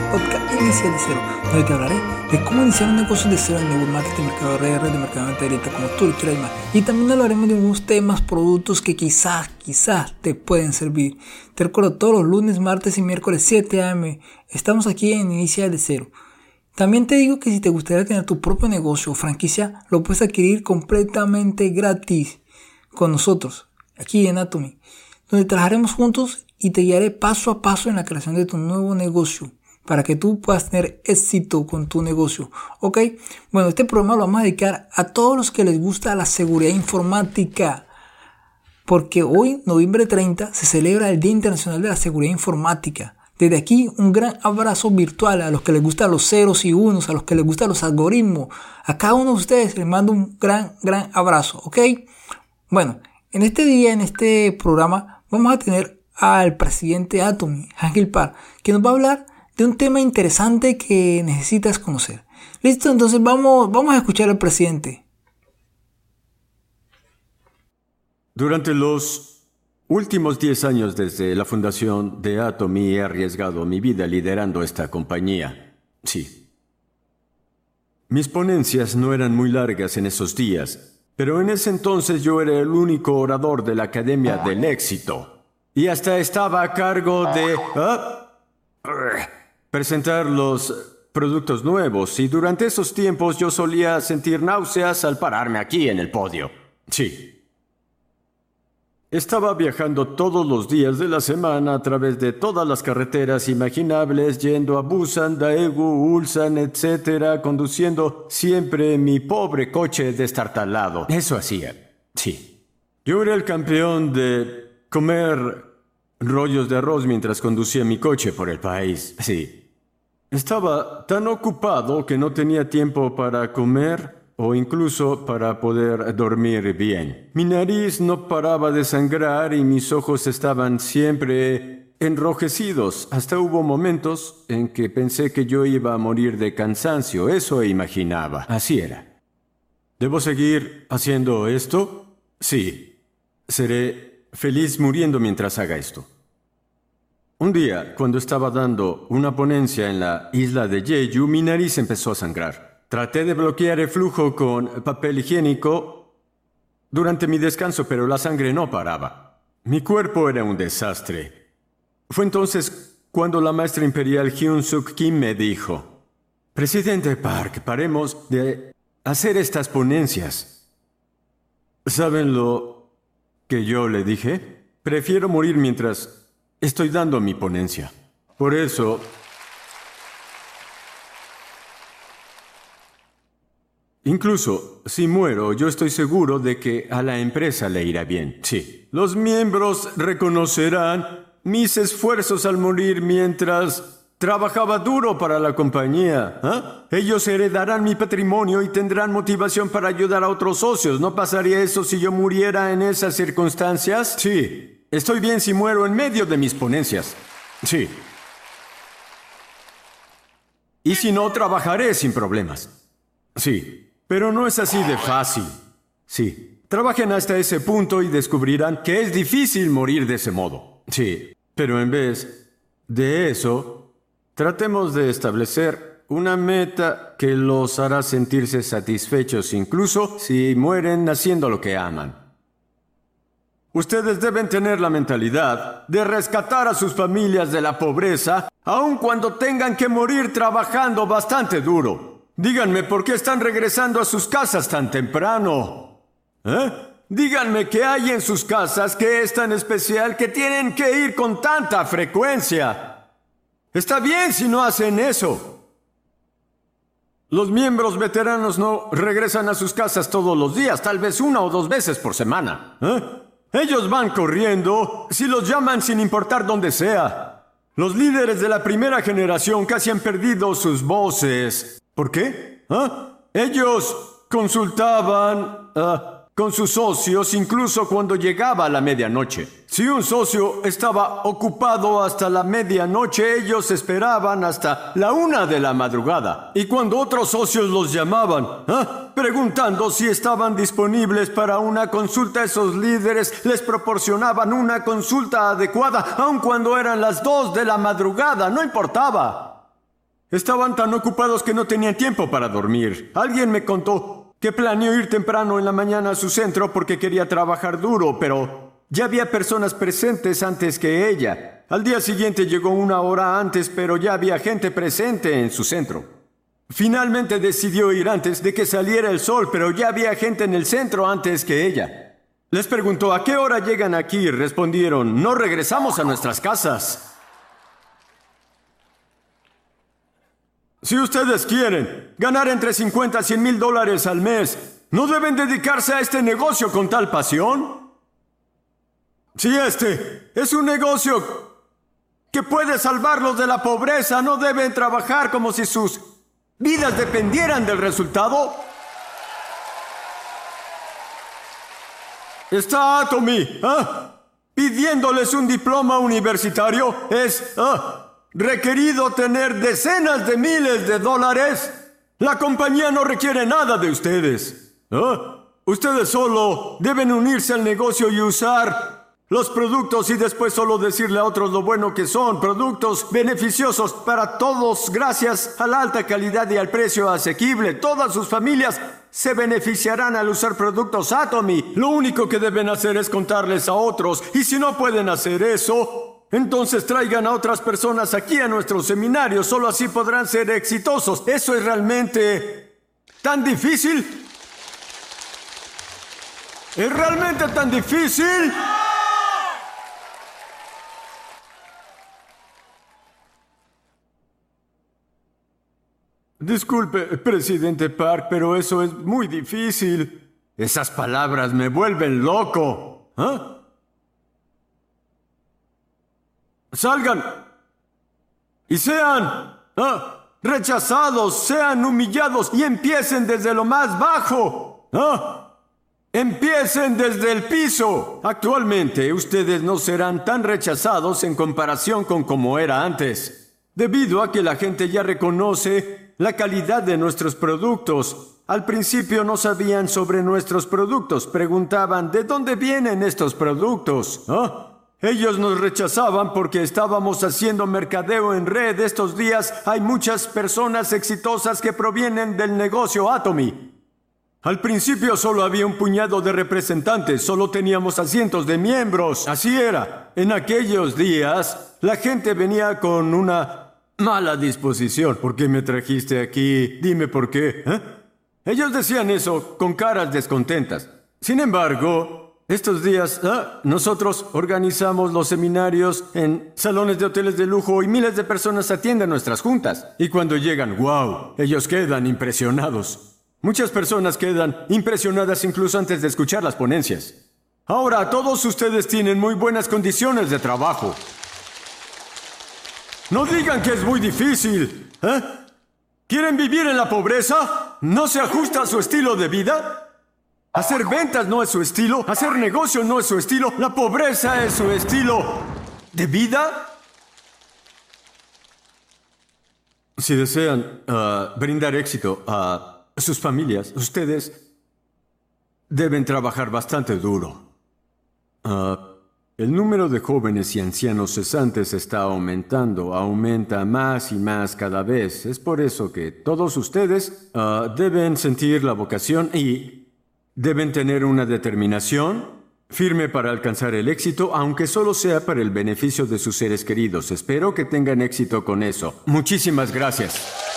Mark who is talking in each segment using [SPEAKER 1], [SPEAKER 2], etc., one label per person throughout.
[SPEAKER 1] del podcast Inicial de Cero, donde te hablaré de cómo iniciar un negocio de cero en network marketing, mercado de redes, de mercado directa, como tú quieras más. Y también hablaremos de unos temas, productos que quizás, quizás te pueden servir. Te recuerdo todos los lunes, martes y miércoles 7 am. Estamos aquí en Inicial de Cero. También te digo que si te gustaría tener tu propio negocio o franquicia, lo puedes adquirir completamente gratis con nosotros, aquí en Atomy, donde trabajaremos juntos y te guiaré paso a paso en la creación de tu nuevo negocio para que tú puedas tener éxito con tu negocio. ¿Ok? Bueno, este programa lo vamos a dedicar a todos los que les gusta la seguridad informática. Porque hoy, noviembre 30, se celebra el Día Internacional de la Seguridad Informática. Desde aquí, un gran abrazo virtual a los que les gustan los ceros y unos, a los que les gustan los algoritmos. A cada uno de ustedes les mando un gran, gran abrazo, ¿ok? Bueno, en este día, en este programa, vamos a tener al presidente Atomy, Ángel Par, que nos va a hablar un tema interesante que necesitas conocer. Listo, entonces vamos, vamos a escuchar al presidente.
[SPEAKER 2] Durante los Últimos 10 años desde la fundación de Atomy he arriesgado mi vida liderando esta compañía. Sí. Mis ponencias no eran muy largas en esos días, pero en ese entonces yo era el único orador de la Academia del Éxito. Y hasta estaba a cargo de... ¿ah? Presentar los productos nuevos y durante esos tiempos yo solía sentir náuseas al pararme aquí en el podio. Sí. Estaba viajando todos los días de la semana a través de todas las carreteras imaginables, yendo a Busan, Daegu, Ulsan, etc., conduciendo siempre mi pobre coche destartalado. Eso hacía. Sí. Yo era el campeón de comer rollos de arroz mientras conducía mi coche por el país. Sí. Estaba tan ocupado que no tenía tiempo para comer o incluso para poder dormir bien. Mi nariz no paraba de sangrar y mis ojos estaban siempre enrojecidos. Hasta hubo momentos en que pensé que yo iba a morir de cansancio. Eso imaginaba. Así era. ¿Debo seguir haciendo esto? Sí. Seré feliz muriendo mientras haga esto. Un día, cuando estaba dando una ponencia en la isla de Jeju, mi nariz empezó a sangrar. Traté de bloquear el flujo con papel higiénico durante mi descanso, pero la sangre no paraba. Mi cuerpo era un desastre. Fue entonces cuando la maestra imperial Hyun Suk Kim me dijo, Presidente Park, paremos de hacer estas ponencias. ¿Saben lo que yo le dije? Prefiero morir mientras estoy dando mi ponencia. Por eso Incluso si muero, yo estoy seguro de que a la empresa le irá bien. Sí. Los miembros reconocerán mis esfuerzos al morir mientras trabajaba duro para la compañía. ¿ah? Ellos heredarán mi patrimonio y tendrán motivación para ayudar a otros socios. ¿No pasaría eso si yo muriera en esas circunstancias? Sí. Estoy bien si muero en medio de mis ponencias. Sí. Y si no, trabajaré sin problemas. Sí. Pero no es así de fácil. Sí, trabajen hasta ese punto y descubrirán que es difícil morir de ese modo. Sí, pero en vez de eso, tratemos de establecer una meta que los hará sentirse satisfechos incluso si mueren haciendo lo que aman. Ustedes deben tener la mentalidad de rescatar a sus familias de la pobreza, aun cuando tengan que morir trabajando bastante duro. Díganme por qué están regresando a sus casas tan temprano. ¿Eh? Díganme qué hay en sus casas que es tan especial que tienen que ir con tanta frecuencia. Está bien si no hacen eso. Los miembros veteranos no regresan a sus casas todos los días, tal vez una o dos veces por semana. ¿Eh? Ellos van corriendo si los llaman sin importar dónde sea. Los líderes de la primera generación casi han perdido sus voces ¿Por qué? ¿Ah? Ellos consultaban, ah, con sus socios incluso cuando llegaba la medianoche. Si un socio estaba ocupado hasta la medianoche, ellos esperaban hasta la una de la madrugada. Y cuando otros socios los llamaban, ¿ah? preguntando si estaban disponibles para una consulta, esos líderes les proporcionaban una consulta adecuada, aun cuando eran las dos de la madrugada, no importaba. Estaban tan ocupados que no tenían tiempo para dormir. Alguien me contó que planeó ir temprano en la mañana a su centro porque quería trabajar duro, pero ya había personas presentes antes que ella. Al día siguiente llegó una hora antes, pero ya había gente presente en su centro. Finalmente decidió ir antes de que saliera el sol, pero ya había gente en el centro antes que ella. Les preguntó, ¿a qué hora llegan aquí? Respondieron, no regresamos a nuestras casas. Si ustedes quieren ganar entre 50 y 100 mil dólares al mes, ¿no deben dedicarse a este negocio con tal pasión? Si este es un negocio que puede salvarlos de la pobreza, ¿no deben trabajar como si sus vidas dependieran del resultado? Está Atomy, ¿ah? Pidiéndoles un diploma universitario es, ¿ah? Requerido tener decenas de miles de dólares, la compañía no requiere nada de ustedes. ¿Ah? Ustedes solo deben unirse al negocio y usar los productos y después solo decirle a otros lo bueno que son, productos beneficiosos para todos gracias a la alta calidad y al precio asequible. Todas sus familias se beneficiarán al usar productos Atomy. Lo único que deben hacer es contarles a otros y si no pueden hacer eso, entonces traigan a otras personas aquí a nuestro seminario, solo así podrán ser exitosos. ¿Eso es realmente tan difícil? ¿Es realmente tan difícil? Disculpe, presidente Park, pero eso es muy difícil. Esas palabras me vuelven loco. ¿Ah? Salgan y sean ah, rechazados, sean humillados y empiecen desde lo más bajo. Empiecen desde el piso. Actualmente ustedes no serán tan rechazados en comparación con como era antes, debido a que la gente ya reconoce la calidad de nuestros productos. Al principio no sabían sobre nuestros productos, preguntaban, ¿de dónde vienen estos productos? ¿Ah? Ellos nos rechazaban porque estábamos haciendo mercadeo en red. Estos días hay muchas personas exitosas que provienen del negocio Atomy. Al principio solo había un puñado de representantes, solo teníamos asientos de miembros. Así era. En aquellos días, la gente venía con una mala disposición. ¿Por qué me trajiste aquí? Dime por qué. ¿eh? Ellos decían eso con caras descontentas. Sin embargo, estos días ah, nosotros organizamos los seminarios en salones de hoteles de lujo y miles de personas atienden nuestras juntas. Y cuando llegan, wow, ellos quedan impresionados. Muchas personas quedan impresionadas incluso antes de escuchar las ponencias. Ahora, todos ustedes tienen muy buenas condiciones de trabajo. No digan que es muy difícil. ¿eh? ¿Quieren vivir en la pobreza? ¿No se ajusta a su estilo de vida? Hacer ventas no es su estilo, hacer negocio no es su estilo, la pobreza es su estilo de vida. Si desean ah, brindar éxito a sus familias, ustedes deben trabajar bastante duro. Ah, el número de jóvenes y ancianos cesantes está aumentando, aumenta más y más cada vez. Es por eso que todos ustedes ah, deben sentir la vocación y Deben tener una determinación firme para alcanzar el éxito, aunque solo sea para el beneficio de sus seres queridos. Espero que tengan éxito con eso. Muchísimas gracias.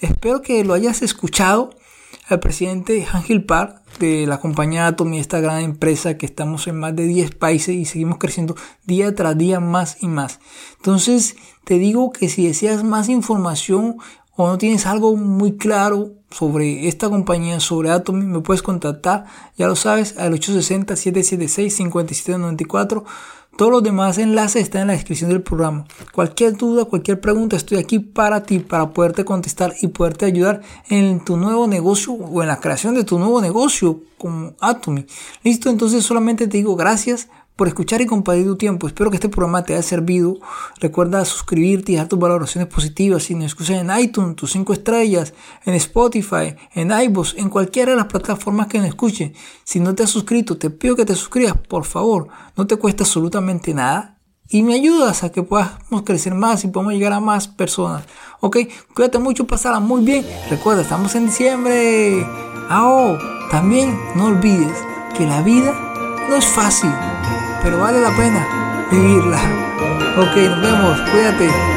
[SPEAKER 1] Espero que lo hayas escuchado al presidente Ángel Park de la compañía Atomy, esta gran empresa que estamos en más de 10 países y seguimos creciendo día tras día más y más. Entonces, te digo que si deseas más información o no tienes algo muy claro sobre esta compañía, sobre Atomy, me puedes contactar, ya lo sabes, al 860-776-5794 Todos los demás enlaces están en la descripción del programa. Cualquier duda, cualquier pregunta, estoy aquí para ti, para poderte contestar y poderte ayudar en tu nuevo negocio o en la creación de tu nuevo negocio con Atomy. Listo, entonces solamente te digo gracias por escuchar y compartir tu tiempo. Espero que este programa te haya servido. Recuerda suscribirte y dejar tus valoraciones positivas. Si nos escuchas en iTunes, tus 5 estrellas, en Spotify, en iVoox, en cualquiera de las plataformas que nos escuchen. Si no te has suscrito, te pido que te suscribas, por favor. No te cuesta absolutamente nada. Y me ayudas a que podamos crecer más y podamos llegar a más personas. Ok, cuídate mucho, pasará muy bien. Recuerda, estamos en diciembre. Ah, también no olvides que la vida no es fácil pero vale la pena vivirla. Ok, nos vemos, cuídate.